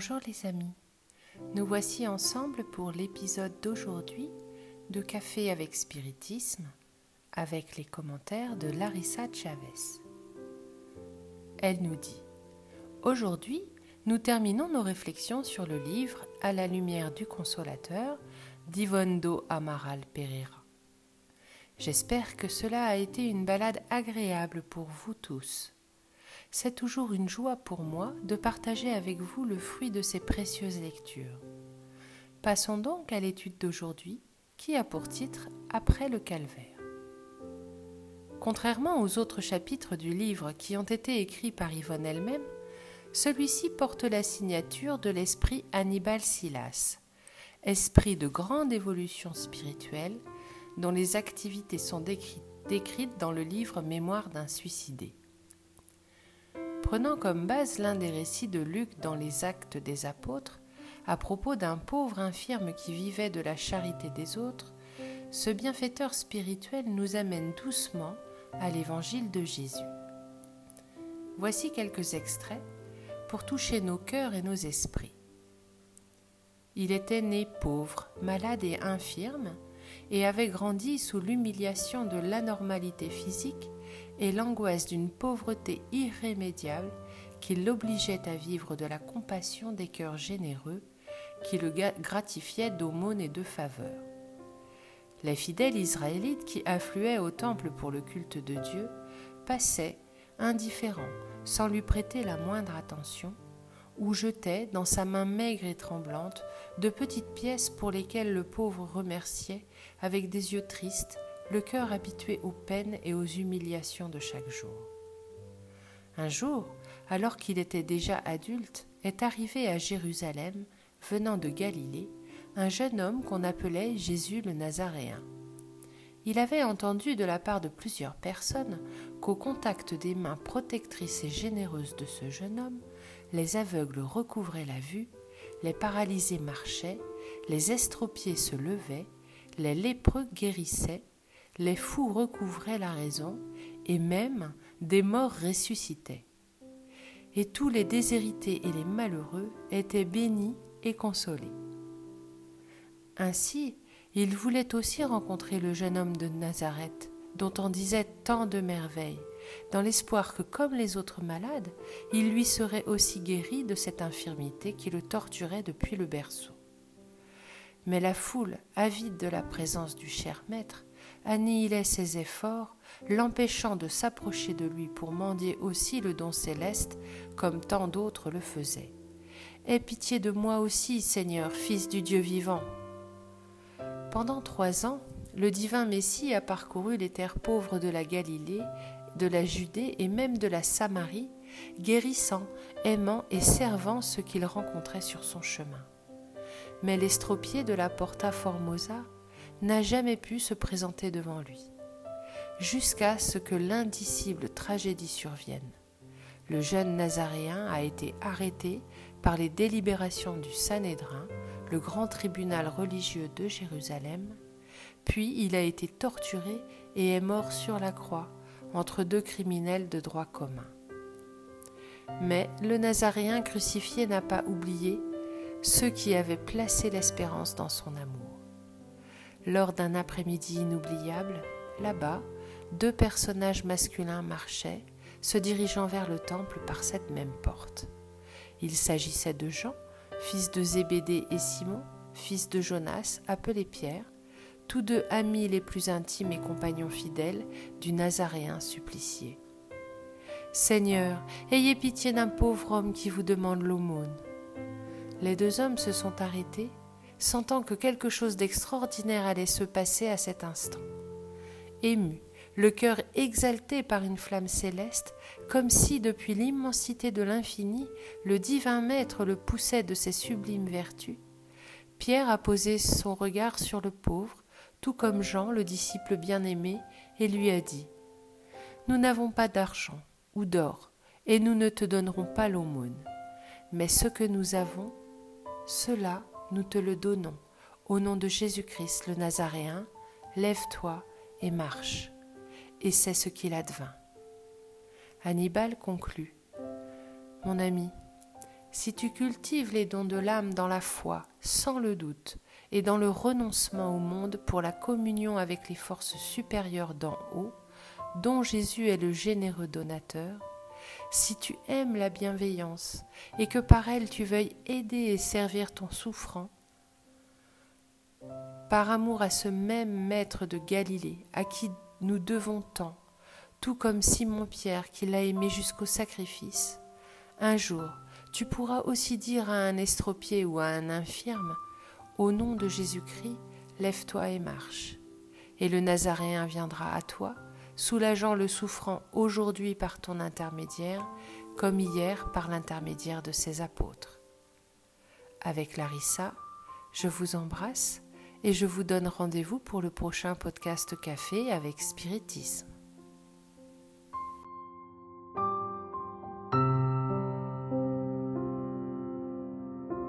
Bonjour les amis, nous voici ensemble pour l'épisode d'aujourd'hui de Café avec Spiritisme avec les commentaires de Larissa Chavez. Elle nous dit Aujourd'hui, nous terminons nos réflexions sur le livre À la lumière du consolateur d'Ivondo Amaral Pereira. J'espère que cela a été une balade agréable pour vous tous c'est toujours une joie pour moi de partager avec vous le fruit de ces précieuses lectures. Passons donc à l'étude d'aujourd'hui qui a pour titre Après le calvaire. Contrairement aux autres chapitres du livre qui ont été écrits par Yvonne elle-même, celui-ci porte la signature de l'esprit Hannibal Silas, esprit de grande évolution spirituelle dont les activités sont décrites dans le livre Mémoire d'un suicidé. Prenant comme base l'un des récits de Luc dans les Actes des Apôtres, à propos d'un pauvre infirme qui vivait de la charité des autres, ce bienfaiteur spirituel nous amène doucement à l'évangile de Jésus. Voici quelques extraits pour toucher nos cœurs et nos esprits. Il était né pauvre, malade et infirme, et avait grandi sous l'humiliation de l'anormalité physique et l'angoisse d'une pauvreté irrémédiable qui l'obligeait à vivre de la compassion des cœurs généreux qui le gratifiaient d'aumônes et de faveurs. Les fidèles israélites qui affluaient au temple pour le culte de Dieu passaient, indifférents, sans lui prêter la moindre attention, ou jetaient dans sa main maigre et tremblante de petites pièces pour lesquelles le pauvre remerciait avec des yeux tristes le cœur habitué aux peines et aux humiliations de chaque jour. Un jour, alors qu'il était déjà adulte, est arrivé à Jérusalem, venant de Galilée, un jeune homme qu'on appelait Jésus le Nazaréen. Il avait entendu de la part de plusieurs personnes qu'au contact des mains protectrices et généreuses de ce jeune homme, les aveugles recouvraient la vue, les paralysés marchaient, les estropiés se levaient, les lépreux guérissaient, les fous recouvraient la raison, et même des morts ressuscitaient. Et tous les déshérités et les malheureux étaient bénis et consolés. Ainsi, il voulait aussi rencontrer le jeune homme de Nazareth, dont on disait tant de merveilles, dans l'espoir que, comme les autres malades, il lui serait aussi guéri de cette infirmité qui le torturait depuis le berceau. Mais la foule, avide de la présence du cher maître, annihilait ses efforts, l'empêchant de s'approcher de lui pour mendier aussi le don céleste, comme tant d'autres le faisaient. Aie pitié de moi aussi, Seigneur, Fils du Dieu vivant. Pendant trois ans, le divin Messie a parcouru les terres pauvres de la Galilée, de la Judée et même de la Samarie, guérissant, aimant et servant ceux qu'il rencontrait sur son chemin. Mais l'estropié de la Porta Formosa n'a jamais pu se présenter devant lui, jusqu'à ce que l'indicible tragédie survienne. Le jeune Nazaréen a été arrêté par les délibérations du Sanhédrin, le grand tribunal religieux de Jérusalem, puis il a été torturé et est mort sur la croix entre deux criminels de droit commun. Mais le Nazaréen crucifié n'a pas oublié ceux qui avaient placé l'espérance dans son amour. Lors d'un après-midi inoubliable, là-bas, deux personnages masculins marchaient, se dirigeant vers le temple par cette même porte. Il s'agissait de Jean, fils de Zébédée et Simon, fils de Jonas, appelé Pierre, tous deux amis les plus intimes et compagnons fidèles du Nazaréen supplicié. Seigneur, ayez pitié d'un pauvre homme qui vous demande l'aumône. Les deux hommes se sont arrêtés sentant que quelque chose d'extraordinaire allait se passer à cet instant. Ému, le cœur exalté par une flamme céleste, comme si depuis l'immensité de l'infini, le divin Maître le poussait de ses sublimes vertus, Pierre a posé son regard sur le pauvre, tout comme Jean, le disciple bien-aimé, et lui a dit Nous n'avons pas d'argent ou d'or, et nous ne te donnerons pas l'aumône, mais ce que nous avons, cela nous te le donnons. Au nom de Jésus-Christ le Nazaréen, lève-toi et marche. Et c'est ce qu'il advint. Hannibal conclut. Mon ami, Si tu cultives les dons de l'âme dans la foi, sans le doute, et dans le renoncement au monde pour la communion avec les forces supérieures d'en haut, dont Jésus est le généreux donateur, si tu aimes la bienveillance et que par elle tu veuilles aider et servir ton souffrant, par amour à ce même maître de Galilée à qui nous devons tant, tout comme Simon-Pierre qui l'a aimé jusqu'au sacrifice, un jour tu pourras aussi dire à un estropié ou à un infirme, Au nom de Jésus-Christ, lève-toi et marche. Et le Nazaréen viendra à toi, soulageant le souffrant aujourd'hui par ton intermédiaire, comme hier par l'intermédiaire de ses apôtres. Avec Larissa, je vous embrasse et je vous donne rendez-vous pour le prochain podcast café avec Spiritisme.